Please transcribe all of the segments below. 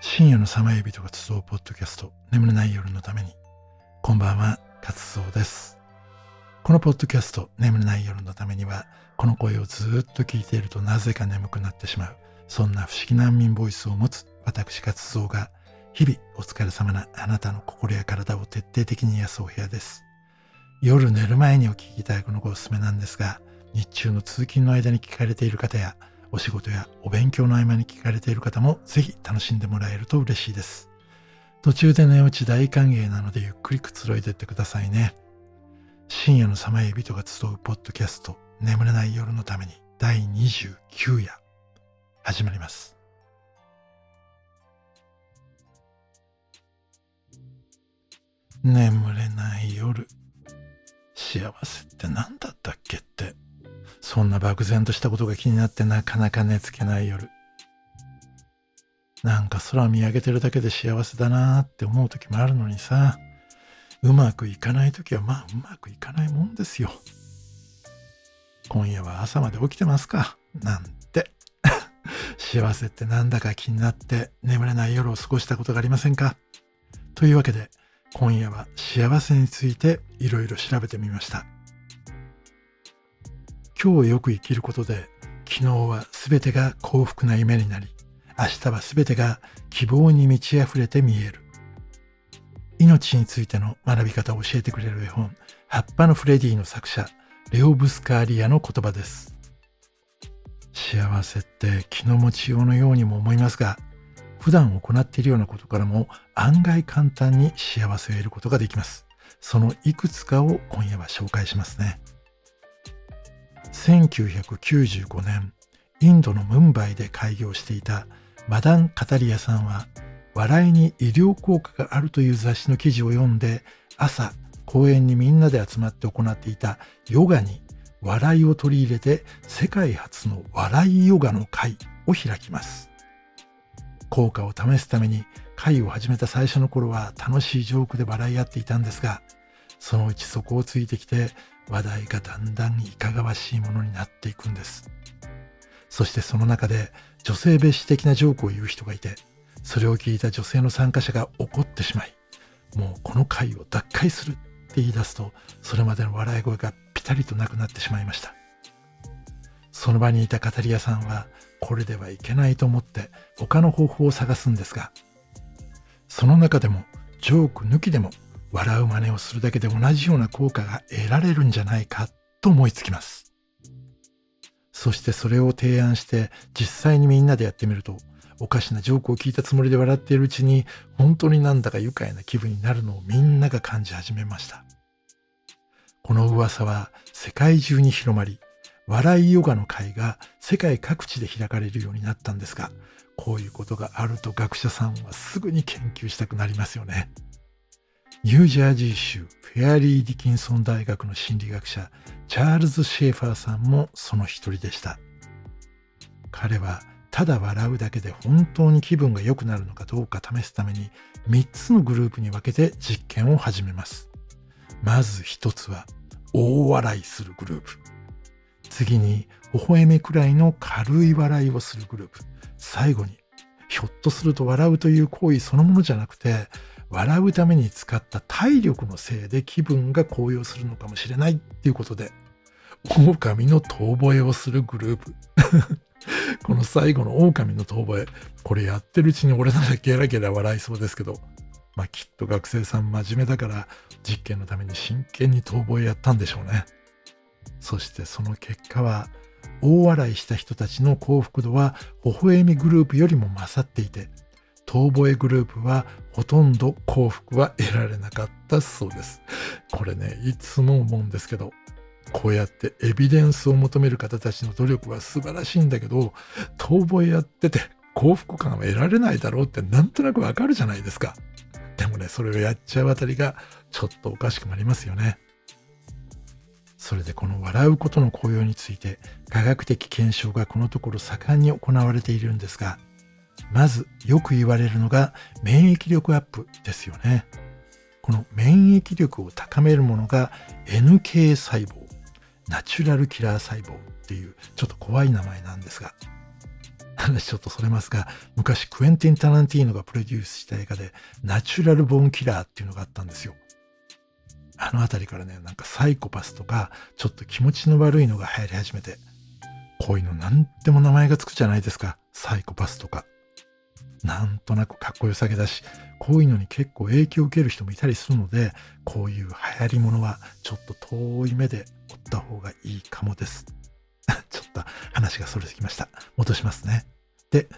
深夜の寒い人が集うポッドキャスト眠れない夜のために。こんばんは活動です。このポッドキャスト眠れない夜のためにはこの声をずっと聞いているとなぜか眠くなってしまう。そんな不思議難民ボイスを持つ私活動が日々お疲れ様なあなたの心や体を徹底的に癒すお部屋です。夜寝る前にお聞きいただくのがおすすめなんですが日中の通勤の間に聞かれている方やお仕事やお勉強の合間に聞かれている方もぜひ楽しんでもらえると嬉しいです。途中で寝落ち大歓迎なのでゆっくりくつろいでってくださいね。深夜の寒い人が集うポッドキャスト眠れない夜のために第29夜始まります。眠れない夜幸せって何だったっけってそんな漠然としたことが気になってなかなか寝つけない夜。なんか空見上げてるだけで幸せだなーって思う時もあるのにさ、うまくいかない時はまあうまくいかないもんですよ。今夜は朝まで起きてますか？なんて。幸せってなんだか気になって眠れない夜を過ごしたことがありませんか？というわけで今夜は幸せについていろいろ調べてみました。今日よく生きることで、昨日は全てが幸福な夢になり、明日は全てが希望に満ち溢れて見える。命についての学び方を教えてくれる絵本、葉っぱのフレディの作者、レオ・ブスカーリアの言葉です。幸せって気の持ちようのようにも思いますが、普段行っているようなことからも案外簡単に幸せを得ることができます。そのいくつかを今夜は紹介しますね。1995年、インドのムンバイで開業していたマダン・カタリアさんは、笑いに医療効果があるという雑誌の記事を読んで、朝、公園にみんなで集まって行っていたヨガに笑いを取り入れて世界初の笑いヨガの会を開きます。効果を試すために会を始めた最初の頃は楽しいジョークで笑い合っていたんですが、そのうちそこをついてきて話題がだんだんいかがわしいものになっていくんです。そしてその中で女性蔑視的なジョークを言う人がいて、それを聞いた女性の参加者が怒ってしまい、もうこの会を脱会するって言い出すと、それまでの笑い声がピタリとなくなってしまいました。その場にいたカタリアさんは、これではいけないと思って他の方法を探すんですが、その中でもジョーク抜きでも笑う真似をするだけで同じような効果が得られるんじゃないかと思いつきます。そしてそれを提案して実際にみんなでやってみるとおかしなジョークを聞いたつもりで笑っているうちに本当になんだか愉快な気分になるのをみんなが感じ始めました。この噂は世界中に広まり、笑いヨガの会が世界各地で開かれるようになったんですが、こういうことがあると学者さんはすぐに研究したくなりますよね。ニュージャージー州フェアリー・ディキンソン大学の心理学者チャールズ・シェーファーさんもその一人でした。彼はただ笑うだけで本当に気分が良くなるのかどうか試すために3つのグループに分けて実験を始めます。まず1つは大笑いするグループ。次に微笑みくらいの軽い笑いをするグループ。最後にひょっとすると笑うという行為そのものじゃなくて笑うために使った体力のせいで気分が高揚するのかもしれないっていうことで、狼の遠吠えをするグループ。この最後の狼の遠吠え。これやってるうちに俺ならゲラゲラ笑いそうですけど、まあきっと学生さん真面目だから実験のために真剣に遠吠えやったんでしょうね。そしてその結果は、大笑いした人たちの幸福度は微笑みグループよりも勝っていて、遠吠えグループはほとんど幸福は得られなかったそうです。これね、いつも思うんですけど、こうやってエビデンスを求める方たちの努力は素晴らしいんだけど、遠吠えやってて幸福感は得られないだろうってなんとなくわかるじゃないですか。でもね、それをやっちゃうあたりがちょっとおかしくなりますよね。それでこの笑うことの効用について科学的検証がこのところ盛んに行われているんですが、まずよく言われるのが免疫力アップですよね。この免疫力を高めるものが NK 細胞、ナチュラルキラー細胞っていうちょっと怖い名前なんですが、話 ちょっとそれますが、昔クエンティン・タランティーノがプロデュースした映画で、ナチュラル・ボーン・キラーっていうのがあったんですよ。あのあたりからね、なんかサイコパスとか、ちょっと気持ちの悪いのが流行り始めて、こういうの何でも名前がつくじゃないですか。サイコパスとか。なんとなくかっこよさげだし、こういうのに結構影響を受ける人もいたりするので、こういう流行りものはちょっと遠い目で追った方がいいかもです。ちょっと話がそれてきました。戻しますね。で、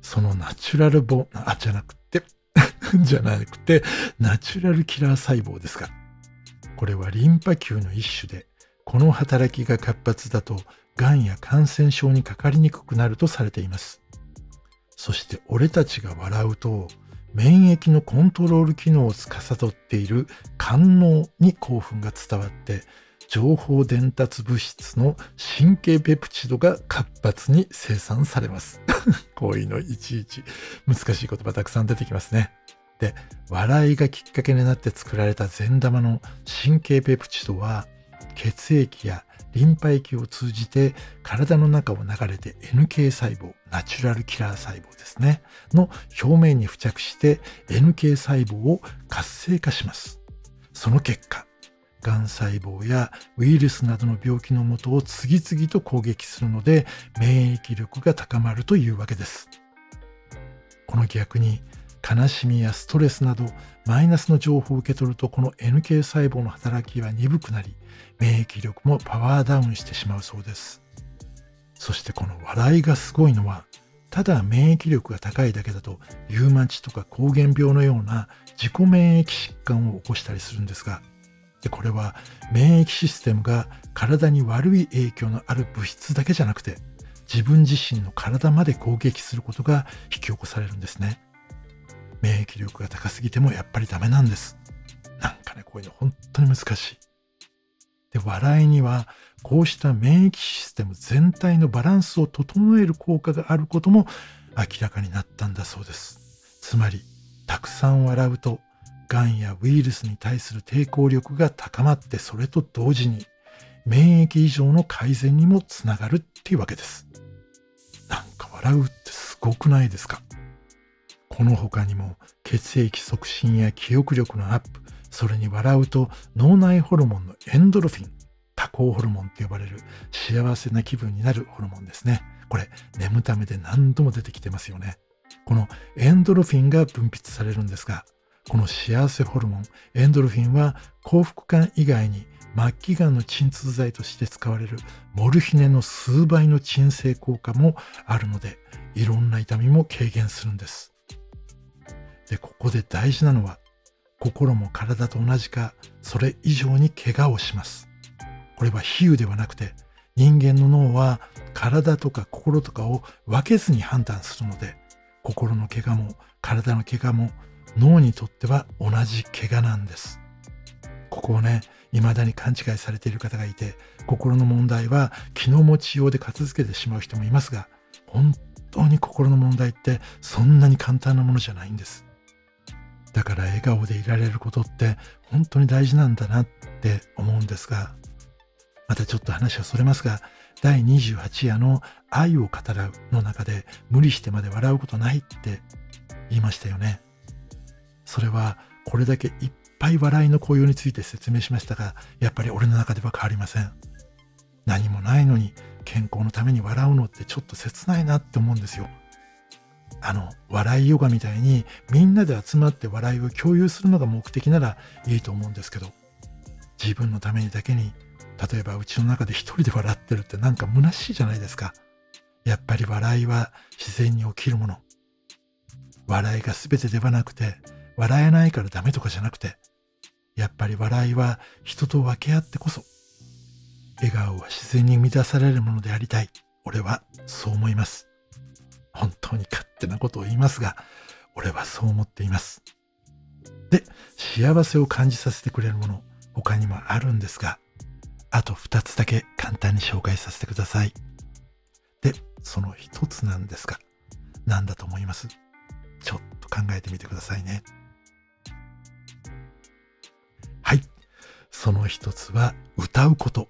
そのナチュラルボ、あ、じゃなくて じゃなくて、ナチュラルキラー細胞ですか。これはリンパ球の一種で、この働きが活発だと、がんや感染症にかかりにくくなるとされています。そして俺たちが笑うと、免疫のコントロール機能を司っている官能に興奮が伝わって、情報伝達物質の神経ペプチドが活発に生産されます。こういうのいちいち難しい言葉たくさん出てきますね。で、笑いがきっかけになって作られた善玉の神経ペプチドは、血液やリンパ液を通じて体の中を流れて NK 細胞、ナチュラルキラー細胞ですね、の表面に付着して NK 細胞を活性化します。その結果、がん細胞やウイルスなどの病気のもとを次々と攻撃するので免疫力が高まるというわけです。この逆に悲しみやストレスなどマイナスの情報を受け取るとこの NK 細胞の働きは鈍くなり免疫力もパワーダウンしてしまうそうですそしてこの笑いがすごいのはただ免疫力が高いだけだとリウマチとか膠原病のような自己免疫疾患を起こしたりするんですがでこれは免疫システムが体に悪い影響のある物質だけじゃなくて自分自身の体まで攻撃することが引き起こされるんですね。免疫力が高すぎてもやっぱりダメなんです。なんかね、こういうの本当に難しい。で、笑いにはこうした免疫システム全体のバランスを整える効果があることも明らかになったんだそうです。つまり、たくさん笑うと、がんやウイルスに対する抵抗力が高まってそれと同時に免疫異常の改善にもつながるっていうわけです。なんか笑うってすごくないですか？この他にも血液促進や記憶力のアップ、それに笑うと脳内ホルモンのエンドルフィン、多幸ホルモンと呼ばれる幸せな気分になるホルモンですね。これ、眠ためで何度も出てきてますよね。このエンドルフィンが分泌されるんですが、この幸せホルモン、エンドルフィンは幸福感以外に末期がんの鎮痛剤として使われるモルヒネの数倍の鎮静効果もあるので、いろんな痛みも軽減するんです。で、ここで大事なのは、心も体と同じか、それ以上に怪我をします。これは比喩ではなくて、人間の脳は体とか心とかを分けずに判断するので、心の怪我も体の怪我も脳にとっては同じ怪我なんです。ここをね、未だに勘違いされている方がいて、心の問題は気の持ちようで片付けてしまう人もいますが、本当に心の問題ってそんなに簡単なものじゃないんです。だから笑顔でいられることって本当に大事なんだなって思うんですが、またちょっと話はそれますが、第28夜の愛を語らうの中で無理してまで笑うことないって言いましたよね。それはこれだけいっぱい笑いの効用について説明しましたが、やっぱり俺の中では変わりません。何もないのに健康のために笑うのってちょっと切ないなって思うんですよ。あの、笑いヨガみたいにみんなで集まって笑いを共有するのが目的ならいいと思うんですけど、自分のためにだけに、例えばうちの中で一人で笑ってるってなんか虚しいじゃないですか。やっぱり笑いは自然に起きるもの。笑いが全てではなくて、笑えないからダメとかじゃなくて、やっぱり笑いは人と分け合ってこそ、笑顔は自然に生み出されるものでありたい。俺はそう思います。本当に勝手なことを言いますが、俺はそう思っています。で、幸せを感じさせてくれるもの、他にもあるんですが、あと2つだけ簡単に紹介させてください。で、その1つなんですが、何だと思います？ちょっと考えてみてくださいね。はい。その1つは歌うこと。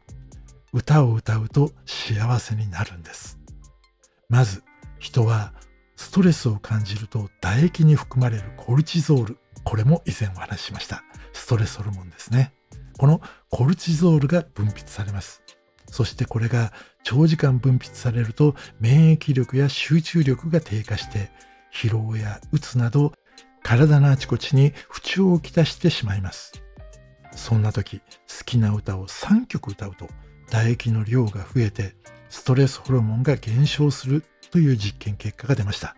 歌を歌うと幸せになるんです。まず、人はストレスを感じると唾液に含まれるコルチゾール。これも以前お話ししました。ストレスホルモンですね。このコルチゾールが分泌されます。そしてこれが長時間分泌されると免疫力や集中力が低下して疲労やうつなど体のあちこちに不調をきたしてしまいます。そんな時好きな歌を3曲歌うと唾液の量が増えてストレスホルモンが減少するという実験結果が出ました。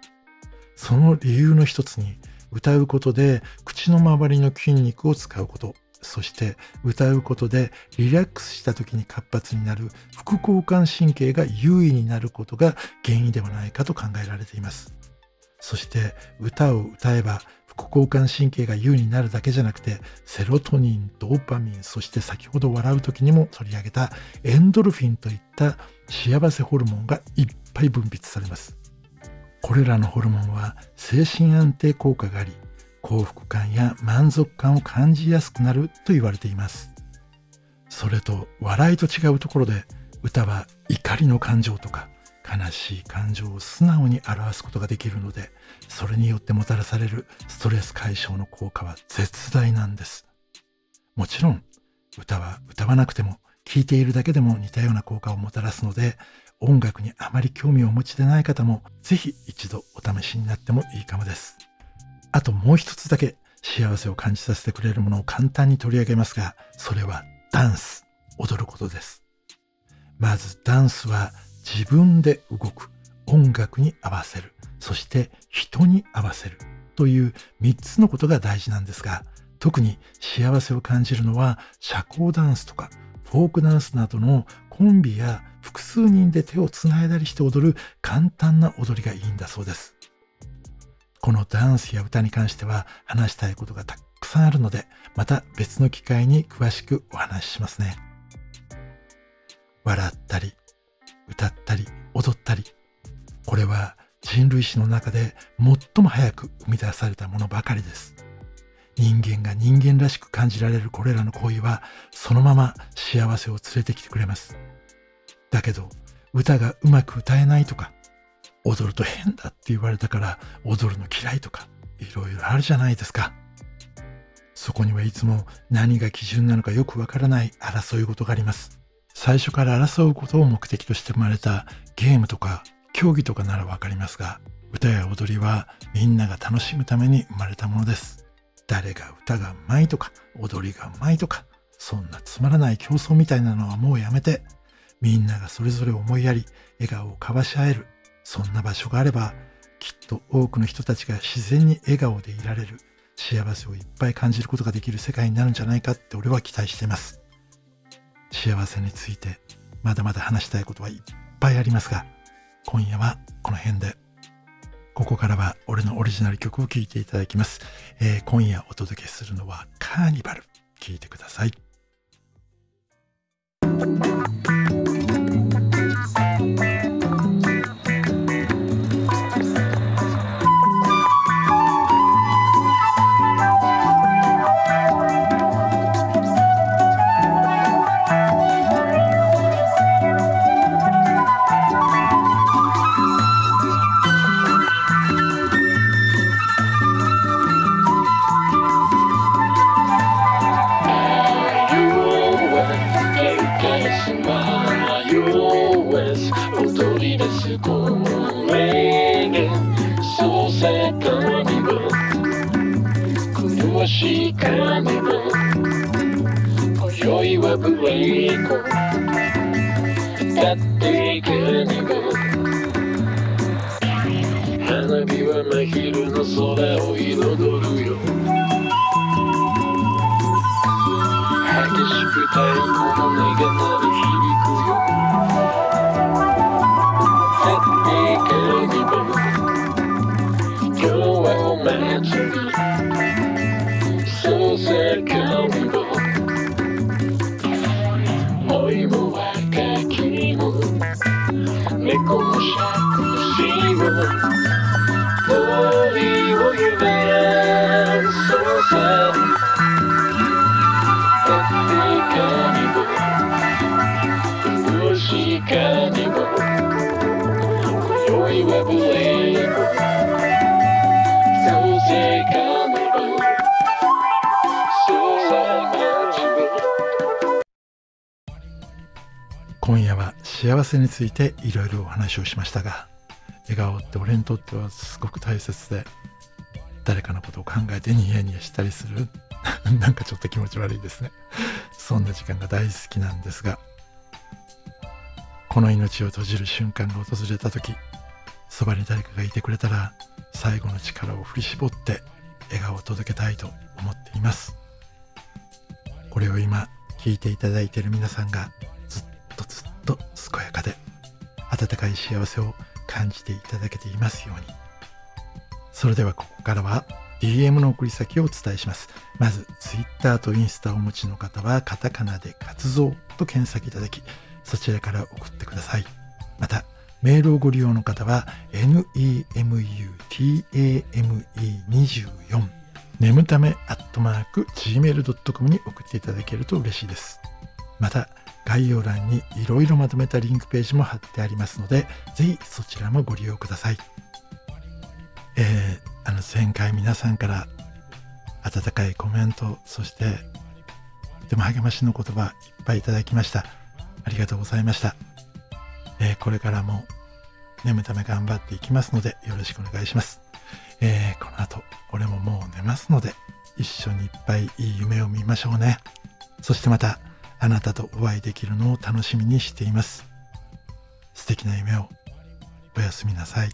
その理由の一つに歌うことで口の周りの筋肉を使うことそして歌うことでリラックスした時に活発になる副交感神経が優位になることが原因ではないかと考えられています。そして歌を歌えば副交感神経が優位になるだけじゃなくてセロトニン、ドーパミン、そして先ほど笑う時にも取り上げたエンドルフィンといった幸せホルモンがいっぱい分泌されます。これらのホルモンは精神安定効果があり幸福感や満足感を感じやすくなると言われています。それと笑いと違うところで歌は怒りの感情とか悲しい感情を素直に表すことができるのでそれによってもたらされるストレス解消の効果は絶大なんです。もちろん歌は歌わなくても聴いているだけでも似たような効果をもたらすので音楽にあまり興味をお持ちでない方もぜひ一度お試しになってもいいかもです。あともう一つだけ幸せを感じさせてくれるものを簡単に取り上げますが、それはダンス、踊ることです。まずダンスは自分で動く、音楽に合わせる、そして人に合わせるという3つのことが大事なんですが、特に幸せを感じるのは社交ダンスとかフォークダンスなどのコンビや複数人で手をつないだりして踊る簡単な踊りがいいんだそうです。このダンスや歌に関しては話したいことがたくさんあるので、また別の機会に詳しくお話ししますね。笑ったり、歌ったり、踊ったり。これは人類史の中で最も早く生み出されたものばかりです。人間が人間らしく感じられるこれらの行為はそのまま幸せを連れてきてくれます。だけど歌がうまく歌えないとか踊ると変だって言われたから踊るの嫌いとかいろいろあるじゃないですか。そこにはいつも何が基準なのかよくわからない争い事があります。最初から争うことを目的として生まれたゲームとか競技とかならわかりますが、歌や踊りはみんなが楽しむために生まれたものです。誰が歌がうまいとか踊りがうまいとか、そんなつまらない競争みたいなのはもうやめて、みんながそれぞれ思いやり、笑顔を交わし合える、そんな場所があれば、きっと多くの人たちが自然に笑顔でいられる、幸せをいっぱい感じることができる世界になるんじゃないかって俺は期待しています。幸せについてまだまだ話したいことはいっぱいありますが、今夜はこの辺で。ここからは俺のオリジナル曲を聴いていただきます。えー、今夜お届けするのはカーニバル。聴いてください。花火は真昼の空を彩るよ。激しく太鼓の音が鳴り響くよ。立っていくにも今日はお祭りそうさカーニバ猫も幸せについていろいろお話をしましたが笑顔って俺にとってはすごく大切で誰かのことを考えてニヤニヤしたりする なんかちょっと気持ち悪いですね。そんな時間が大好きなんですがこの命を閉じる瞬間が訪れた時そばに誰かがいてくれたら最後の力を振り絞って笑顔を届けたいと思っています。これを今聞いていただいている皆さんが温かい幸せを感じていただけていますように。それではここからは DM の送り先をお伝えします。まず Twitter とインスタをお持ちの方はカタカナで活動と検索いただきそちらから送ってください。またメールをご利用の方は nemutame24 眠ためアットマーク gmail.com に送っていただけると嬉しいです。また概要欄にいろいろまとめたリンクページも貼ってありますのでぜひそちらもご利用ください。えー、あの前回皆さんから温かいコメントそしてとても励ましの言葉いっぱいいただきました。ありがとうございました、えーこれからも眠ため頑張っていきますのでよろしくお願いします、えーこの後俺ももう寝ますので一緒にいっぱいいい夢を見ましょうね。そしてまたあなたとお会いできるのを楽しみにしています。素敵な夢を。おやすみなさい。